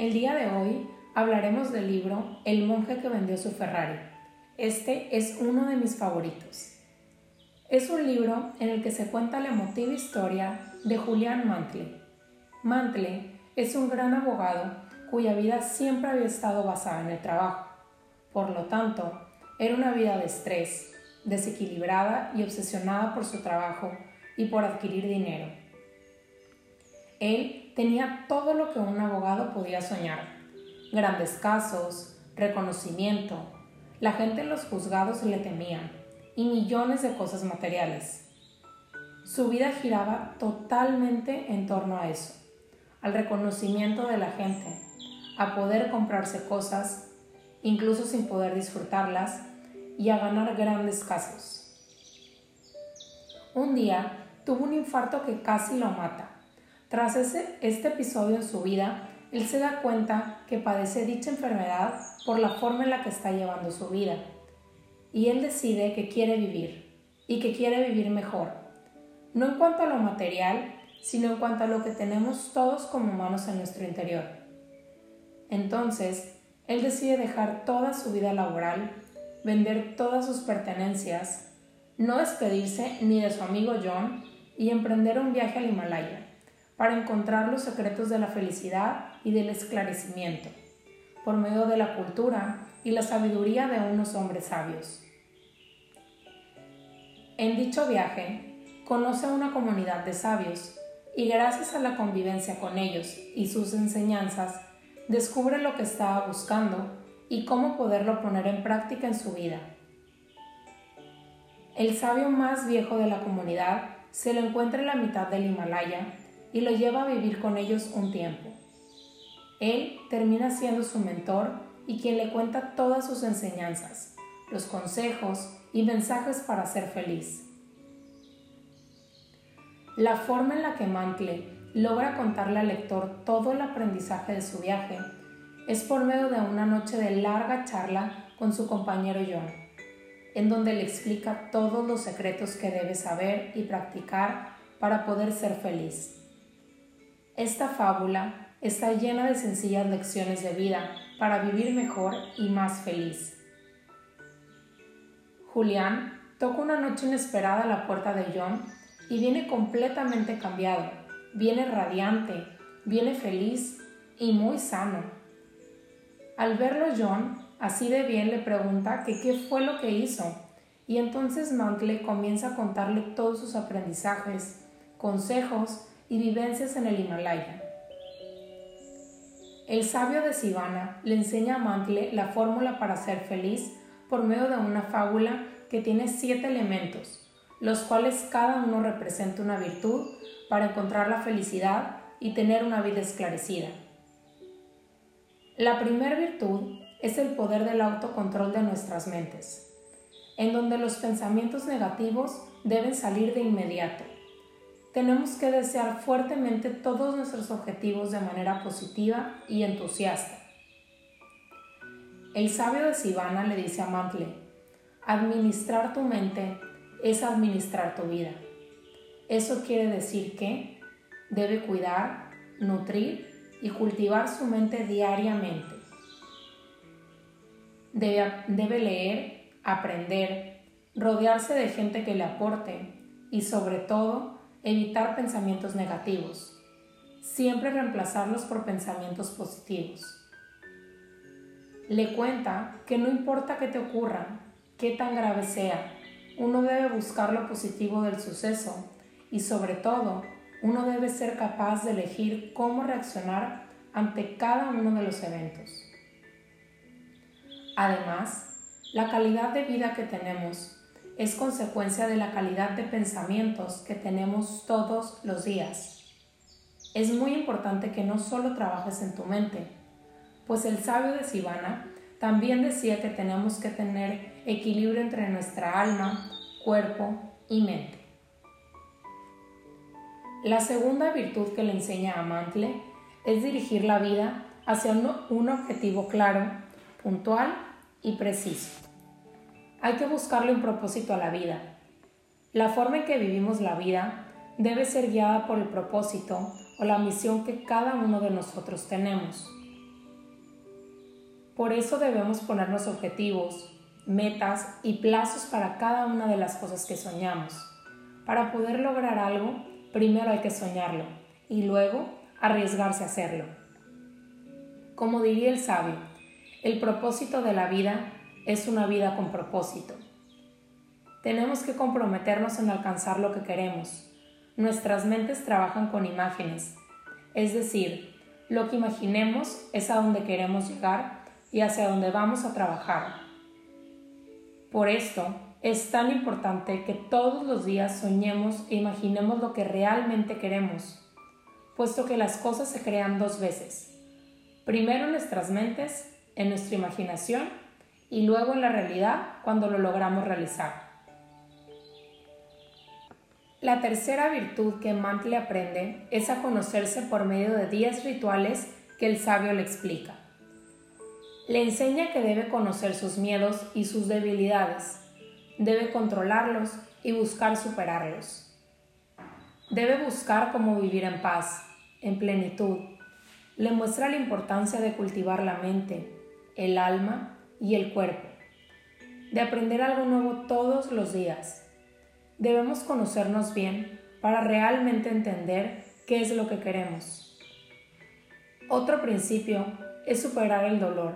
El día de hoy hablaremos del libro El monje que vendió su Ferrari. Este es uno de mis favoritos. Es un libro en el que se cuenta la emotiva historia de Julián Mantle. Mantle es un gran abogado cuya vida siempre había estado basada en el trabajo. Por lo tanto, era una vida de estrés, desequilibrada y obsesionada por su trabajo y por adquirir dinero. Él tenía todo lo que un abogado podía soñar. Grandes casos, reconocimiento, la gente en los juzgados le temía y millones de cosas materiales. Su vida giraba totalmente en torno a eso, al reconocimiento de la gente, a poder comprarse cosas, incluso sin poder disfrutarlas, y a ganar grandes casos. Un día tuvo un infarto que casi lo mata. Tras ese, este episodio en su vida, él se da cuenta que padece dicha enfermedad por la forma en la que está llevando su vida. Y él decide que quiere vivir y que quiere vivir mejor. No en cuanto a lo material, sino en cuanto a lo que tenemos todos como humanos en nuestro interior. Entonces, él decide dejar toda su vida laboral vender todas sus pertenencias, no despedirse ni de su amigo John y emprender un viaje al Himalaya para encontrar los secretos de la felicidad y del esclarecimiento, por medio de la cultura y la sabiduría de unos hombres sabios. En dicho viaje, conoce a una comunidad de sabios y gracias a la convivencia con ellos y sus enseñanzas, descubre lo que estaba buscando y cómo poderlo poner en práctica en su vida. El sabio más viejo de la comunidad se lo encuentra en la mitad del Himalaya y lo lleva a vivir con ellos un tiempo. Él termina siendo su mentor y quien le cuenta todas sus enseñanzas, los consejos y mensajes para ser feliz. La forma en la que Mantle logra contarle al lector todo el aprendizaje de su viaje es por medio de una noche de larga charla con su compañero John, en donde le explica todos los secretos que debe saber y practicar para poder ser feliz. Esta fábula está llena de sencillas lecciones de vida para vivir mejor y más feliz. Julián toca una noche inesperada a la puerta de John y viene completamente cambiado, viene radiante, viene feliz y muy sano. Al verlo John, así de bien, le pregunta que qué fue lo que hizo. Y entonces Mantle comienza a contarle todos sus aprendizajes, consejos y vivencias en el Himalaya. El sabio de Sivana le enseña a Mantle la fórmula para ser feliz por medio de una fábula que tiene siete elementos, los cuales cada uno representa una virtud para encontrar la felicidad y tener una vida esclarecida. La primera virtud es el poder del autocontrol de nuestras mentes, en donde los pensamientos negativos deben salir de inmediato. Tenemos que desear fuertemente todos nuestros objetivos de manera positiva y entusiasta. El sabio de Sivana le dice a Mantle, administrar tu mente es administrar tu vida. Eso quiere decir que debe cuidar, nutrir y cultivar su mente diariamente. Debe, leer, aprender, rodearse de gente que le aporte y sobre todo evitar pensamientos negativos. Siempre reemplazarlos por pensamientos positivos. Le cuenta que no importa qué te ocurra, qué tan grave sea, uno debe buscar lo positivo del suceso y sobre todo uno debe ser capaz de elegir cómo reaccionar ante cada uno de los eventos. Además, la calidad de vida que tenemos es consecuencia de la calidad de pensamientos que tenemos todos los días. Es muy importante que no solo trabajes en tu mente, pues el sabio de Sivana también decía que tenemos que tener equilibrio entre nuestra alma, cuerpo y mente. La segunda virtud que le enseña a Mantle es dirigir la vida hacia un, objetivo claro, puntual y preciso. Hay que buscarle un propósito a la vida. La forma en que vivimos la vida debe ser guiada por el propósito o la misión que cada uno de nosotros tenemos. Por eso debemos ponernos objetivos, metas y plazos para cada una de las cosas que soñamos. Para poder lograr algo, primero hay que soñarlo y luego arriesgarse a hacerlo. Como diría el sabio, el propósito de la vida es una vida con propósito. Tenemos que comprometernos en alcanzar lo que queremos. Nuestras mentes trabajan con imágenes, es decir, lo que imaginemos es a donde queremos llegar y hacia donde vamos a trabajar. Por esto, es tan importante que todos los días soñemos e imaginemos lo que realmente queremos, puesto que las cosas se crean dos veces. Primero en nuestras mentes, en nuestra imaginación, y luego en la realidad cuando lo logramos realizar. La tercera virtud que Mantle aprende es a conocerse por medio de 10 rituales que el sabio le explica. Le enseña que debe conocer sus miedos y sus debilidades, debe controlarlos y buscar superarlos. Debe buscar cómo vivir en paz, en plenitud. Le muestra la importancia de cultivar la mente, el alma y el cuerpo, de aprender algo nuevo todos los días. Debemos conocernos bien para realmente entender qué es lo que queremos. Otro principio es superar el dolor,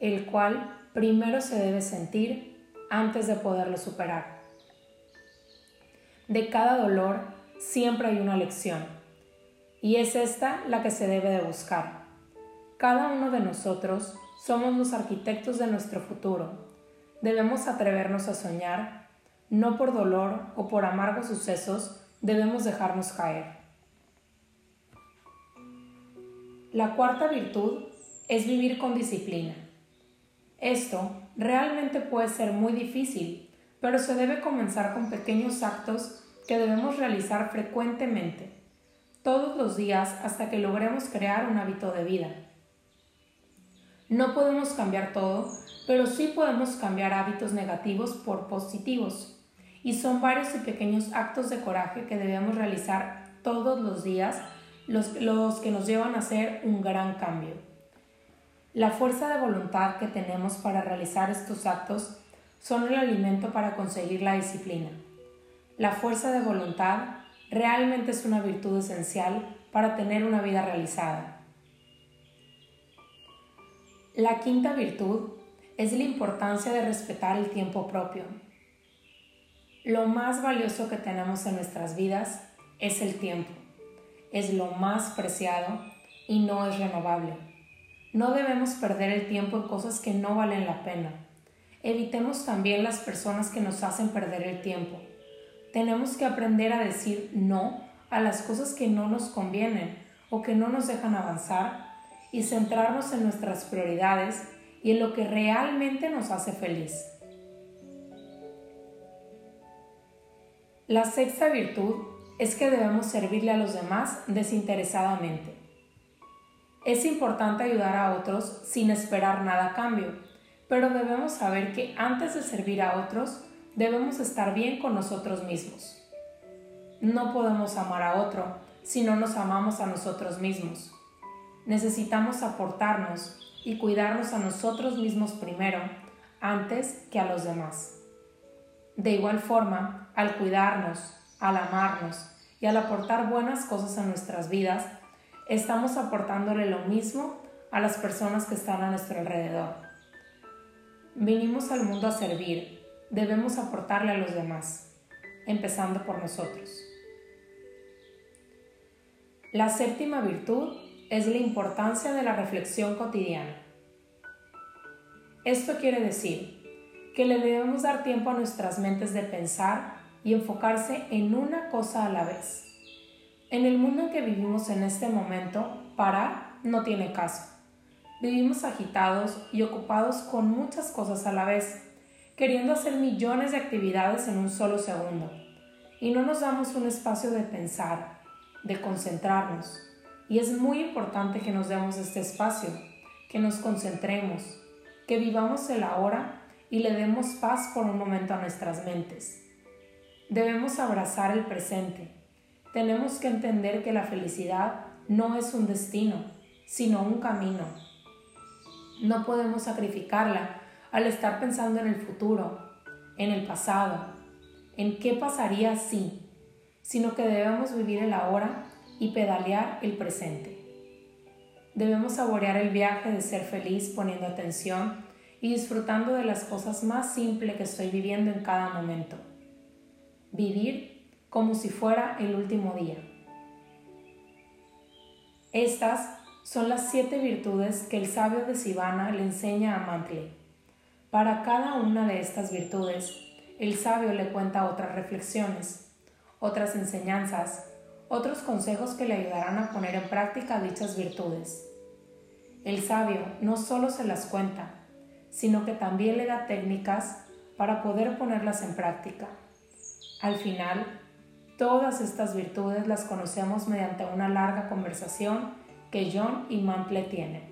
el cual primero se debe sentir antes de poderlo superar. De cada dolor siempre hay una lección y es esta la que se debe de buscar. Cada uno de nosotros somos los arquitectos de nuestro futuro. Debemos atrevernos a soñar, no por dolor o por amargos sucesos debemos dejarnos caer. La cuarta virtud es vivir con disciplina. Esto realmente puede ser muy difícil, pero se debe comenzar con pequeños actos que debemos realizar frecuentemente, todos los días hasta que logremos crear un hábito de vida. No podemos cambiar todo, pero sí podemos cambiar hábitos negativos por positivos, y son varios y pequeños actos de coraje que debemos realizar todos los días los, los que nos llevan a hacer un gran cambio. La fuerza de voluntad que tenemos para realizar estos actos son el alimento para conseguir la disciplina. La fuerza de voluntad realmente es una virtud esencial para tener una vida realizada. La quinta virtud es la importancia de respetar el tiempo propio. Lo más valioso que tenemos en nuestras vidas es el tiempo. Es lo más preciado y no es renovable. No debemos perder el tiempo en cosas que no valen la pena. Evitemos también las personas que nos hacen perder el tiempo. Tenemos que aprender a decir no a las cosas que no nos convienen o que no nos dejan avanzar y centrarnos en nuestras prioridades y en lo que realmente nos hace feliz. La sexta virtud es que debemos servirle a los demás desinteresadamente. Es importante ayudar a otros sin esperar nada a cambio, pero debemos saber que antes de servir a otros, debemos estar bien con nosotros mismos. No podemos amar a otro si no nos amamos a nosotros mismos. Necesitamos aportarnos y cuidarnos a nosotros mismos primero, antes que a los demás. De igual forma, al cuidarnos, al amarnos y al aportar buenas cosas a nuestras vidas, estamos aportándole lo mismo a las personas que están a nuestro alrededor. Vinimos al mundo a servir, debemos aportarle a los demás, empezando por nosotros. La séptima virtud es la importancia de la reflexión cotidiana. Esto quiere decir que le debemos dar tiempo a nuestras mentes de pensar y enfocarse en una cosa a la vez en el mundo en que vivimos en este momento, parar no tiene caso. Vivimos agitados y ocupados con muchas cosas a la vez, queriendo hacer millones de actividades en un solo segundo. Y no nos damos un espacio de pensar, de concentrarnos. Y es muy importante que nos demos este espacio, que nos concentremos, que vivamos el ahora y le demos paz por un momento a nuestras mentes. Debemos abrazar el presente tenemos que entender que la felicidad no es un destino, sino un camino. No podemos sacrificarla al estar pensando en el futuro, en el pasado, en qué pasaría si, sino que debemos vivir el ahora y pedalear el presente. Debemos saborear el viaje de ser feliz poniendo atención y disfrutando de las cosas más simples que estoy viviendo en cada momento. Vivir como si fuera el último día. Estas son las siete virtudes que el sabio de Sivana le enseña a Mantle. Para cada una de estas virtudes, el sabio le cuenta otras reflexiones, otras enseñanzas, otros consejos que le ayudarán a poner en práctica dichas virtudes. El sabio no solo se las cuenta, sino que también le da técnicas para poder ponerlas en práctica. Al final, todas estas virtudes las conocemos mediante una larga conversación que John y Mantle tienen,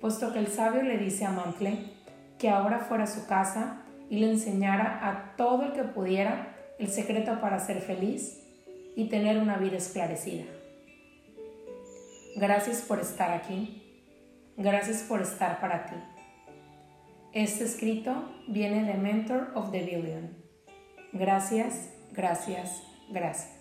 puesto que el sabio le dice a Mantle que ahora fuera a su casa y le enseñara a todo el que pudiera el secreto para ser feliz y tener una vida esclarecida. Gracias por estar aquí. Gracias por estar para ti. Este escrito viene de Mentor of the Billion. Gracias, gracias, gracias.